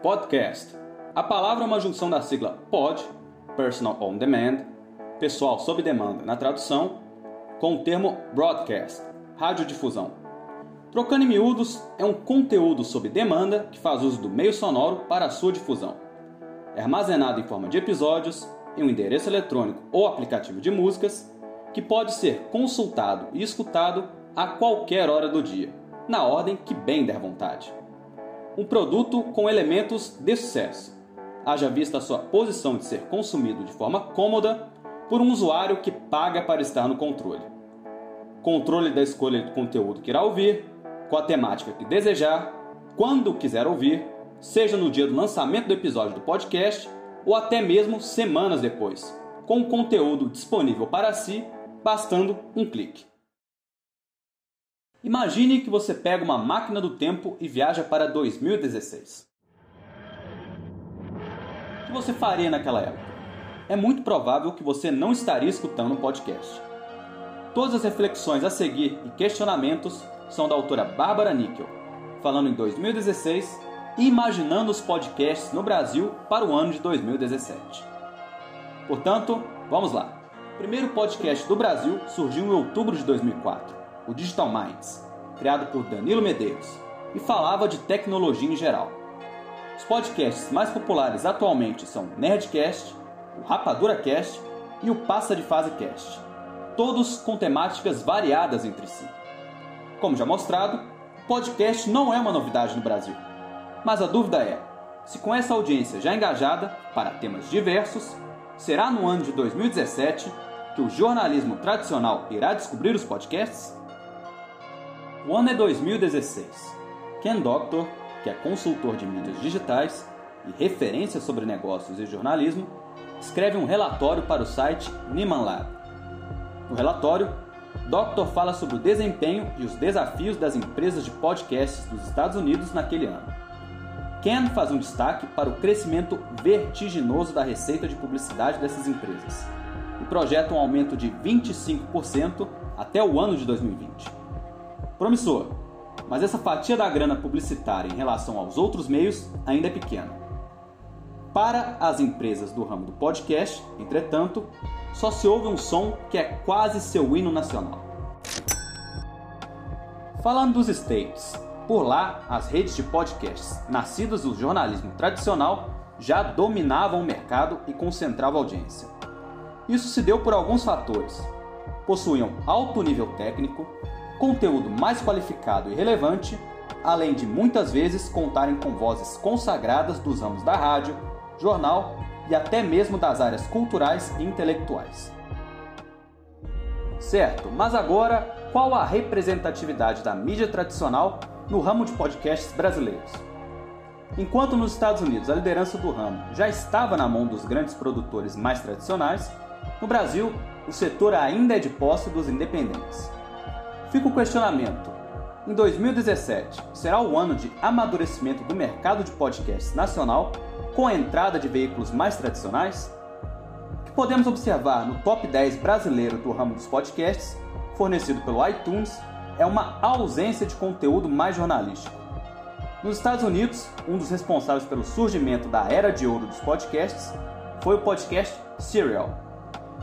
Podcast. A palavra é uma junção da sigla pod, Personal On Demand, pessoal sob demanda na tradução, com o termo broadcast, radiodifusão. Trocando em miúdos, é um conteúdo sob demanda que faz uso do meio sonoro para a sua difusão. É armazenado em forma de episódios, em um endereço eletrônico ou aplicativo de músicas, que pode ser consultado e escutado a qualquer hora do dia, na ordem que bem der vontade um produto com elementos de sucesso, haja vista a sua posição de ser consumido de forma cômoda por um usuário que paga para estar no controle. Controle da escolha do conteúdo que irá ouvir, com a temática que desejar, quando quiser ouvir, seja no dia do lançamento do episódio do podcast ou até mesmo semanas depois, com o conteúdo disponível para si, bastando um clique. Imagine que você pega uma máquina do tempo e viaja para 2016. O que você faria naquela época? É muito provável que você não estaria escutando um podcast. Todas as reflexões a seguir e questionamentos são da autora Bárbara Níquel, falando em 2016 e imaginando os podcasts no Brasil para o ano de 2017. Portanto, vamos lá. O primeiro podcast do Brasil surgiu em outubro de 2004 o Digital Minds, criado por Danilo Medeiros, e falava de tecnologia em geral. Os podcasts mais populares atualmente são Nerdcast, o Rapadura Cast e o Passa de Fase Cast, todos com temáticas variadas entre si. Como já mostrado, podcast não é uma novidade no Brasil. Mas a dúvida é: se com essa audiência já engajada para temas diversos, será no ano de 2017 que o jornalismo tradicional irá descobrir os podcasts? O ano é 2016. Ken Doctor, que é consultor de mídias digitais e referência sobre negócios e jornalismo, escreve um relatório para o site Nieman Lab. No relatório, Doctor fala sobre o desempenho e os desafios das empresas de podcasts dos Estados Unidos naquele ano. Ken faz um destaque para o crescimento vertiginoso da receita de publicidade dessas empresas e projeta um aumento de 25% até o ano de 2020 promissor, mas essa fatia da grana publicitária em relação aos outros meios ainda é pequena. Para as empresas do ramo do podcast, entretanto, só se ouve um som que é quase seu hino nacional. Falando dos States, por lá as redes de podcasts nascidas do jornalismo tradicional já dominavam o mercado e concentravam audiência. Isso se deu por alguns fatores. Possuíam alto nível técnico, conteúdo mais qualificado e relevante, além de muitas vezes contarem com vozes consagradas dos ramos da rádio, jornal e até mesmo das áreas culturais e intelectuais. Certo, mas agora qual a representatividade da mídia tradicional no ramo de podcasts brasileiros? Enquanto nos Estados Unidos a liderança do ramo já estava na mão dos grandes produtores mais tradicionais, no Brasil o setor ainda é de posse dos independentes. Fica o questionamento: em 2017, será o ano de amadurecimento do mercado de podcasts nacional com a entrada de veículos mais tradicionais? O que podemos observar no top 10 brasileiro do ramo dos podcasts, fornecido pelo iTunes, é uma ausência de conteúdo mais jornalístico. Nos Estados Unidos, um dos responsáveis pelo surgimento da era de ouro dos podcasts foi o podcast Serial,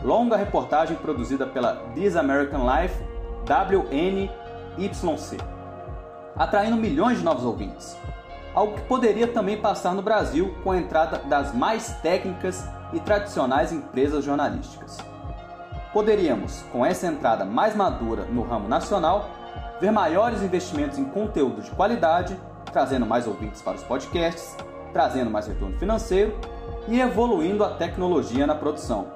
longa reportagem produzida pela This American Life WNYC, atraindo milhões de novos ouvintes. Algo que poderia também passar no Brasil com a entrada das mais técnicas e tradicionais empresas jornalísticas. Poderíamos, com essa entrada mais madura no ramo nacional, ver maiores investimentos em conteúdo de qualidade, trazendo mais ouvintes para os podcasts, trazendo mais retorno financeiro e evoluindo a tecnologia na produção.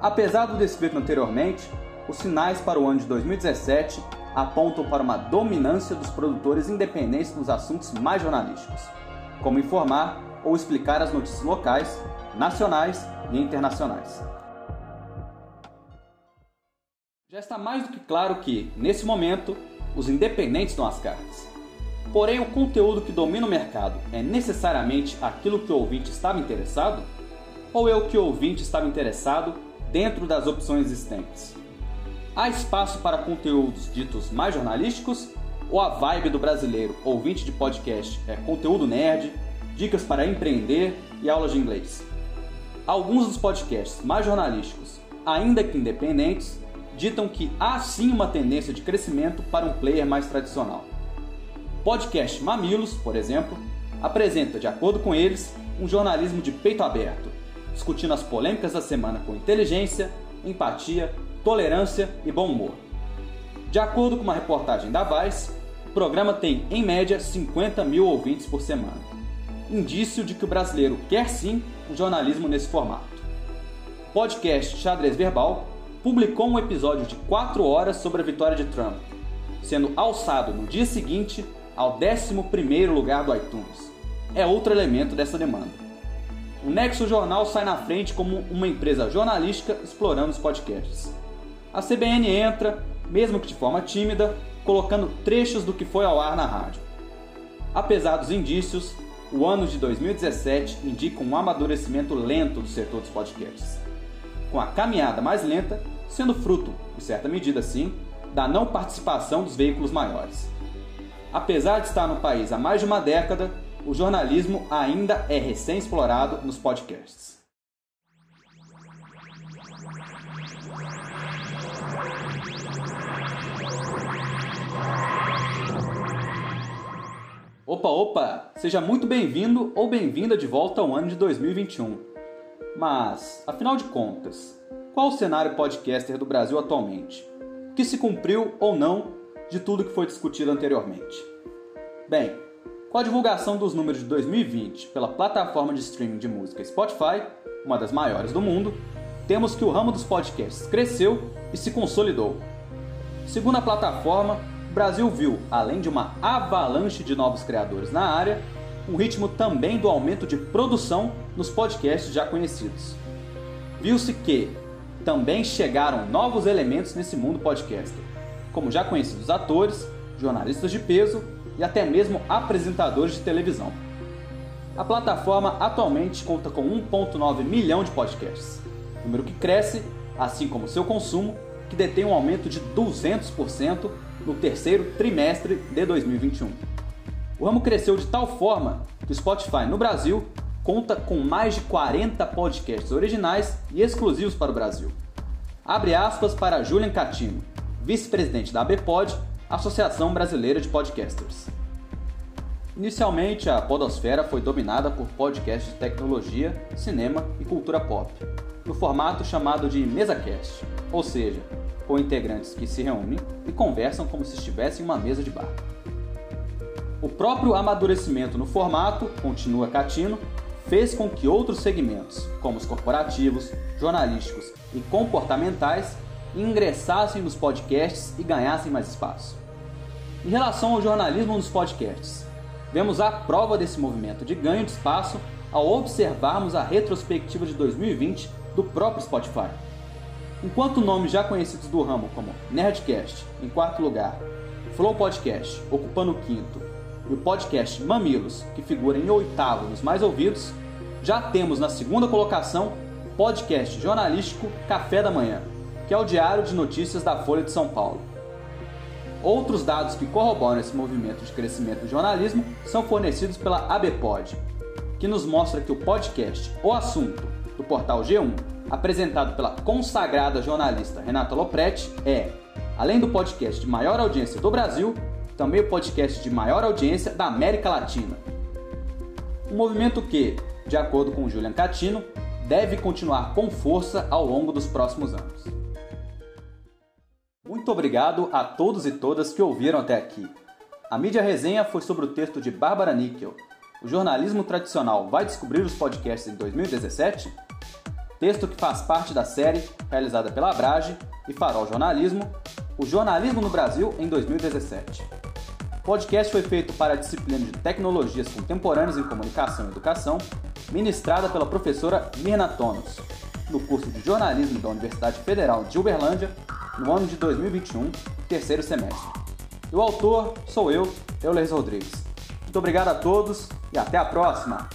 Apesar do descrito anteriormente, os sinais para o ano de 2017 apontam para uma dominância dos produtores independentes nos assuntos mais jornalísticos, como informar ou explicar as notícias locais, nacionais e internacionais. Já está mais do que claro que, nesse momento, os independentes dão as cartas. Porém, o conteúdo que domina o mercado é necessariamente aquilo que o ouvinte estava interessado? Ou é o que o ouvinte estava interessado dentro das opções existentes? Há espaço para conteúdos ditos mais jornalísticos? Ou a vibe do brasileiro ouvinte de podcast é conteúdo nerd, dicas para empreender e aulas de inglês. Alguns dos podcasts mais jornalísticos, ainda que independentes, ditam que há sim uma tendência de crescimento para um player mais tradicional. Podcast Mamilos, por exemplo, apresenta, de acordo com eles, um jornalismo de peito aberto, discutindo as polêmicas da semana com inteligência, empatia, tolerância e bom humor. De acordo com uma reportagem da Vice, o programa tem, em média, 50 mil ouvintes por semana. Indício de que o brasileiro quer sim um jornalismo nesse formato. O podcast Xadrez Verbal publicou um episódio de 4 horas sobre a vitória de Trump, sendo alçado no dia seguinte ao 11º lugar do iTunes. É outro elemento dessa demanda. O Nexo Jornal sai na frente como uma empresa jornalística explorando os podcasts. A CBN entra, mesmo que de forma tímida, colocando trechos do que foi ao ar na rádio. Apesar dos indícios, o ano de 2017 indica um amadurecimento lento do setor dos podcasts, com a caminhada mais lenta sendo fruto, em certa medida sim, da não participação dos veículos maiores. Apesar de estar no país há mais de uma década, o jornalismo ainda é recém-explorado nos podcasts. Opa, opa! Seja muito bem-vindo ou bem-vinda de volta ao ano de 2021. Mas, afinal de contas, qual o cenário podcaster do Brasil atualmente? O que se cumpriu ou não de tudo que foi discutido anteriormente? Bem, com a divulgação dos números de 2020 pela plataforma de streaming de música Spotify, uma das maiores do mundo, temos que o ramo dos podcasts cresceu e se consolidou. Segundo a plataforma, Brasil viu, além de uma avalanche de novos criadores na área, um ritmo também do aumento de produção nos podcasts já conhecidos. Viu-se que também chegaram novos elementos nesse mundo podcaster, como já conhecidos atores, jornalistas de peso e até mesmo apresentadores de televisão. A plataforma atualmente conta com 1,9 milhão de podcasts, número que cresce, assim como seu consumo, que detém um aumento de 200% no terceiro trimestre de 2021. O ramo cresceu de tal forma que o Spotify no Brasil conta com mais de 40 podcasts originais e exclusivos para o Brasil. Abre aspas para Julian Catino, vice-presidente da ABPOD Associação Brasileira de Podcasters. Inicialmente, a podosfera foi dominada por podcasts de tecnologia, cinema e cultura pop, no formato chamado de MesaCast, ou seja, com integrantes que se reúnem e conversam como se estivessem em uma mesa de bar. O próprio amadurecimento no formato, continua Catino, fez com que outros segmentos, como os corporativos, jornalísticos e comportamentais, ingressassem nos podcasts e ganhassem mais espaço. Em relação ao jornalismo nos podcasts, vemos a prova desse movimento de ganho de espaço ao observarmos a retrospectiva de 2020 do próprio Spotify. Enquanto nomes já conhecidos do ramo como Nerdcast, em quarto lugar, Flow Podcast, ocupando o quinto, e o podcast Mamilos, que figura em oitavo nos mais ouvidos, já temos na segunda colocação o podcast jornalístico Café da Manhã, que é o Diário de Notícias da Folha de São Paulo. Outros dados que corroboram esse movimento de crescimento do jornalismo são fornecidos pela ABPOD, que nos mostra que o podcast O Assunto, do portal G1, apresentado pela consagrada jornalista Renata Lopretti, é, além do podcast de maior audiência do Brasil, também o podcast de maior audiência da América Latina. Um movimento que, de acordo com Julian Catino, deve continuar com força ao longo dos próximos anos. Muito obrigado a todos e todas que ouviram até aqui. A mídia resenha foi sobre o texto de Bárbara Níquel. O jornalismo tradicional vai descobrir os podcasts em 2017? Texto que faz parte da série realizada pela Abrage e Farol Jornalismo, O Jornalismo no Brasil em 2017. O podcast foi feito para a disciplina de Tecnologias Contemporâneas em Comunicação e Educação, ministrada pela professora Mirna Tonos, no curso de jornalismo da Universidade Federal de Uberlândia no ano de 2021, terceiro semestre. E o autor sou eu, Euler Rodrigues. Muito obrigado a todos e até a próxima!